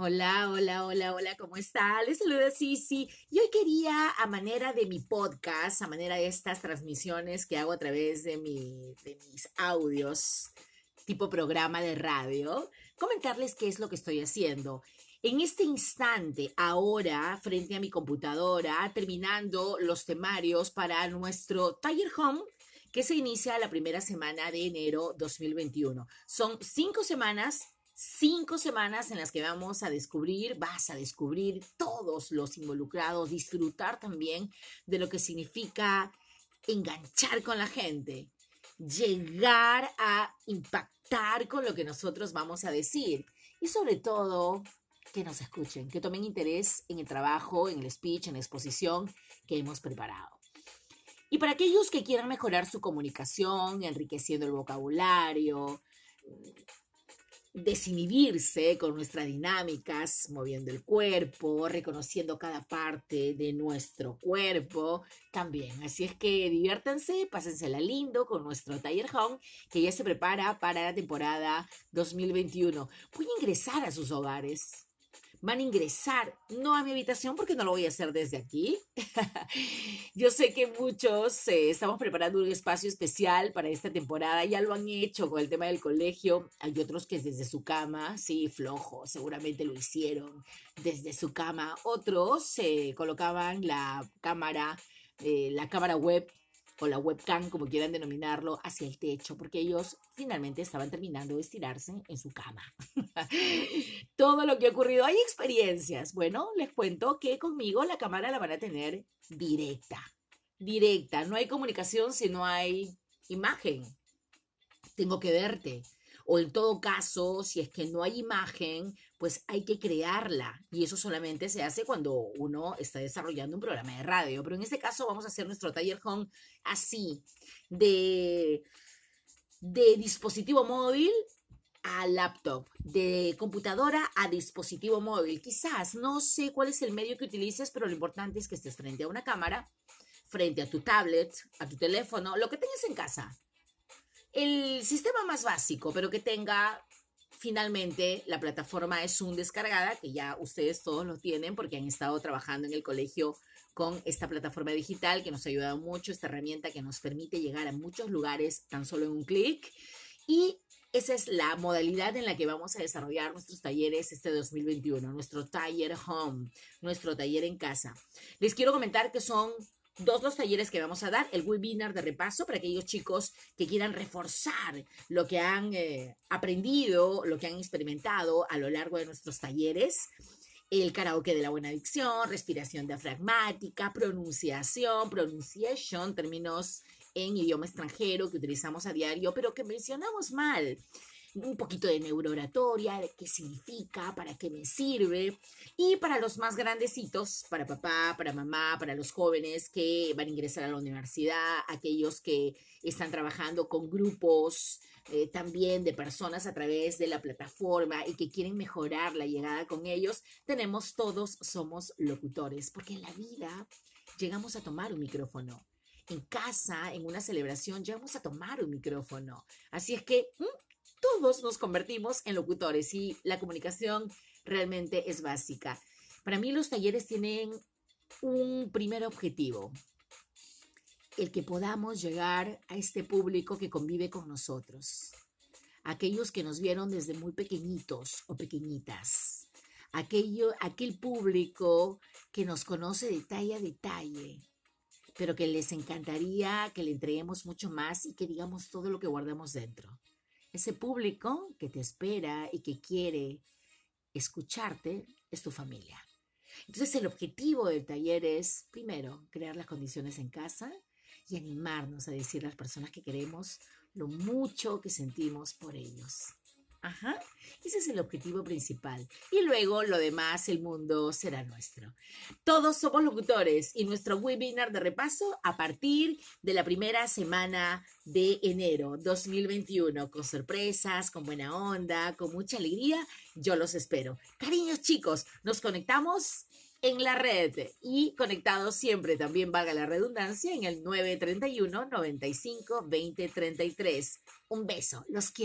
Hola, hola, hola, hola, ¿cómo está? Les saluda Sisi. Y hoy quería, a manera de mi podcast, a manera de estas transmisiones que hago a través de, de mis audios, tipo programa de radio, comentarles qué es lo que estoy haciendo. En este instante, ahora, frente a mi computadora, terminando los temarios para nuestro Tiger Home, que se inicia la primera semana de enero 2021. Son cinco semanas cinco semanas en las que vamos a descubrir, vas a descubrir todos los involucrados, disfrutar también de lo que significa enganchar con la gente, llegar a impactar con lo que nosotros vamos a decir y sobre todo que nos escuchen, que tomen interés en el trabajo, en el speech, en la exposición que hemos preparado. Y para aquellos que quieran mejorar su comunicación, enriqueciendo el vocabulario, desinhibirse con nuestras dinámicas, moviendo el cuerpo, reconociendo cada parte de nuestro cuerpo también. Así es que diviértanse, pásensela lindo con nuestro Taller Home que ya se prepara para la temporada 2021. Voy a ingresar a sus hogares van a ingresar, no a mi habitación porque no lo voy a hacer desde aquí. Yo sé que muchos eh, estamos preparando un espacio especial para esta temporada, ya lo han hecho con el tema del colegio. Hay otros que desde su cama, sí, flojo, seguramente lo hicieron desde su cama. Otros se colocaban la cámara, eh, la cámara web o la webcam, como quieran denominarlo, hacia el techo, porque ellos finalmente estaban terminando de estirarse en su cama. Todo lo que ha ocurrido, hay experiencias. Bueno, les cuento que conmigo la cámara la van a tener directa, directa. No hay comunicación si no hay imagen. Tengo que verte. O en todo caso, si es que no hay imagen, pues hay que crearla. Y eso solamente se hace cuando uno está desarrollando un programa de radio. Pero en este caso vamos a hacer nuestro taller home así, de, de dispositivo móvil a laptop, de computadora a dispositivo móvil. Quizás, no sé cuál es el medio que utilices, pero lo importante es que estés frente a una cámara, frente a tu tablet, a tu teléfono, lo que tengas en casa el sistema más básico, pero que tenga finalmente la plataforma es un descargada, que ya ustedes todos lo tienen porque han estado trabajando en el colegio con esta plataforma digital que nos ha ayudado mucho, esta herramienta que nos permite llegar a muchos lugares tan solo en un clic. Y esa es la modalidad en la que vamos a desarrollar nuestros talleres este 2021, nuestro taller home, nuestro taller en casa. Les quiero comentar que son dos los talleres que vamos a dar, el webinar de repaso para aquellos chicos que quieran reforzar lo que han eh, aprendido, lo que han experimentado a lo largo de nuestros talleres. El karaoke de la buena dicción, respiración diafragmática, pronunciación, pronunciation, términos en idioma extranjero que utilizamos a diario, pero que mencionamos mal un poquito de neurooratoria, de qué significa, para qué me sirve. Y para los más grandecitos, para papá, para mamá, para los jóvenes que van a ingresar a la universidad, aquellos que están trabajando con grupos eh, también de personas a través de la plataforma y que quieren mejorar la llegada con ellos, tenemos todos somos locutores, porque en la vida llegamos a tomar un micrófono en casa, en una celebración, llegamos a tomar un micrófono. Así es que todos nos convertimos en locutores y la comunicación realmente es básica. Para mí los talleres tienen un primer objetivo, el que podamos llegar a este público que convive con nosotros, aquellos que nos vieron desde muy pequeñitos o pequeñitas, aquello, aquel público que nos conoce detalle a detalle, pero que les encantaría que le entreguemos mucho más y que digamos todo lo que guardamos dentro. Ese público que te espera y que quiere escucharte es tu familia. Entonces el objetivo del taller es, primero, crear las condiciones en casa y animarnos a decir a las personas que queremos lo mucho que sentimos por ellos. Ese es el objetivo principal. Y luego lo demás, el mundo será nuestro. Todos somos locutores y nuestro webinar de repaso a partir de la primera semana de enero 2021, con sorpresas, con buena onda, con mucha alegría. Yo los espero. Cariños chicos, nos conectamos en la red y conectados siempre, también valga la redundancia, en el 931 95 20 33. Un beso, los quiero.